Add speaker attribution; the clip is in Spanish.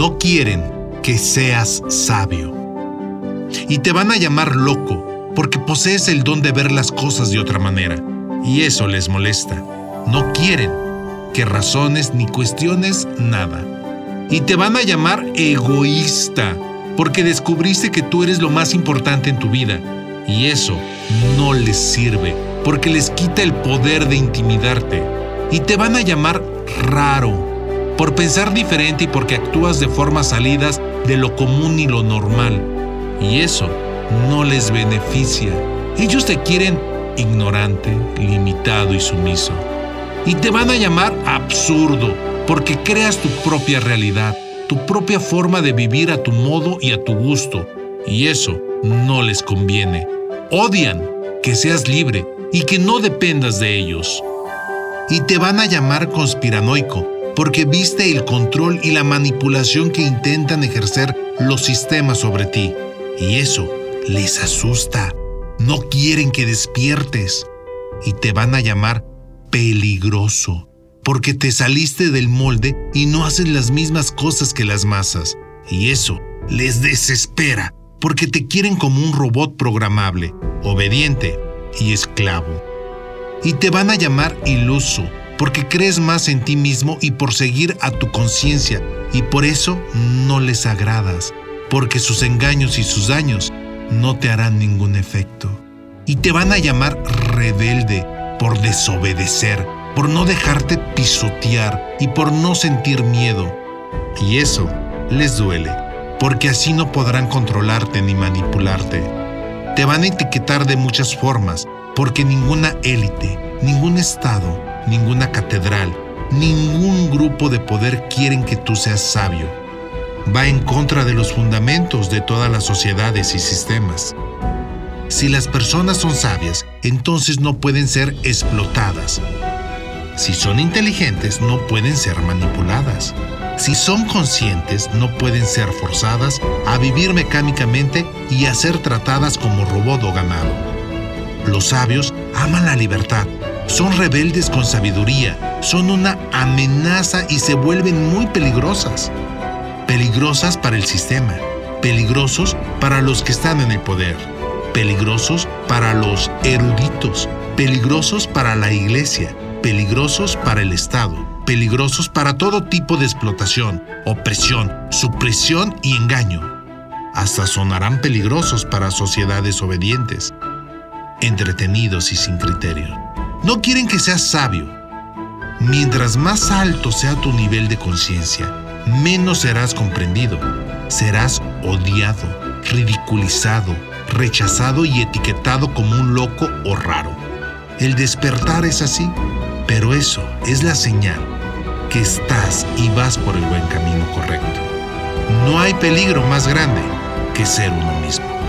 Speaker 1: No quieren que seas sabio. Y te van a llamar loco porque posees el don de ver las cosas de otra manera. Y eso les molesta. No quieren que razones ni cuestiones nada. Y te van a llamar egoísta porque descubriste que tú eres lo más importante en tu vida. Y eso no les sirve porque les quita el poder de intimidarte. Y te van a llamar raro por pensar diferente y porque actúas de formas salidas de lo común y lo normal. Y eso no les beneficia. Ellos te quieren ignorante, limitado y sumiso. Y te van a llamar absurdo porque creas tu propia realidad, tu propia forma de vivir a tu modo y a tu gusto. Y eso no les conviene. Odian que seas libre y que no dependas de ellos. Y te van a llamar conspiranoico porque viste el control y la manipulación que intentan ejercer los sistemas sobre ti. Y eso les asusta. No quieren que despiertes. Y te van a llamar peligroso, porque te saliste del molde y no haces las mismas cosas que las masas. Y eso les desespera, porque te quieren como un robot programable, obediente y esclavo. Y te van a llamar iluso, porque crees más en ti mismo y por seguir a tu conciencia, y por eso no les agradas, porque sus engaños y sus daños no te harán ningún efecto. Y te van a llamar rebelde por desobedecer, por no dejarte pisotear y por no sentir miedo. Y eso les duele, porque así no podrán controlarte ni manipularte. Te van a etiquetar de muchas formas, porque ninguna élite, ningún Estado, ninguna catedral, ningún grupo de poder quieren que tú seas sabio. Va en contra de los fundamentos de todas las sociedades y sistemas. Si las personas son sabias, entonces no pueden ser explotadas. Si son inteligentes, no pueden ser manipuladas. Si son conscientes, no pueden ser forzadas a vivir mecánicamente y a ser tratadas como robot o ganado. Los sabios aman la libertad son rebeldes con sabiduría, son una amenaza y se vuelven muy peligrosas. Peligrosas para el sistema, peligrosos para los que están en el poder, peligrosos para los eruditos, peligrosos para la iglesia, peligrosos para el Estado, peligrosos para todo tipo de explotación, opresión, supresión y engaño. Hasta sonarán peligrosos para sociedades obedientes, entretenidos y sin criterio. No quieren que seas sabio. Mientras más alto sea tu nivel de conciencia, menos serás comprendido. Serás odiado, ridiculizado, rechazado y etiquetado como un loco o raro. El despertar es así, pero eso es la señal que estás y vas por el buen camino correcto. No hay peligro más grande que ser uno mismo.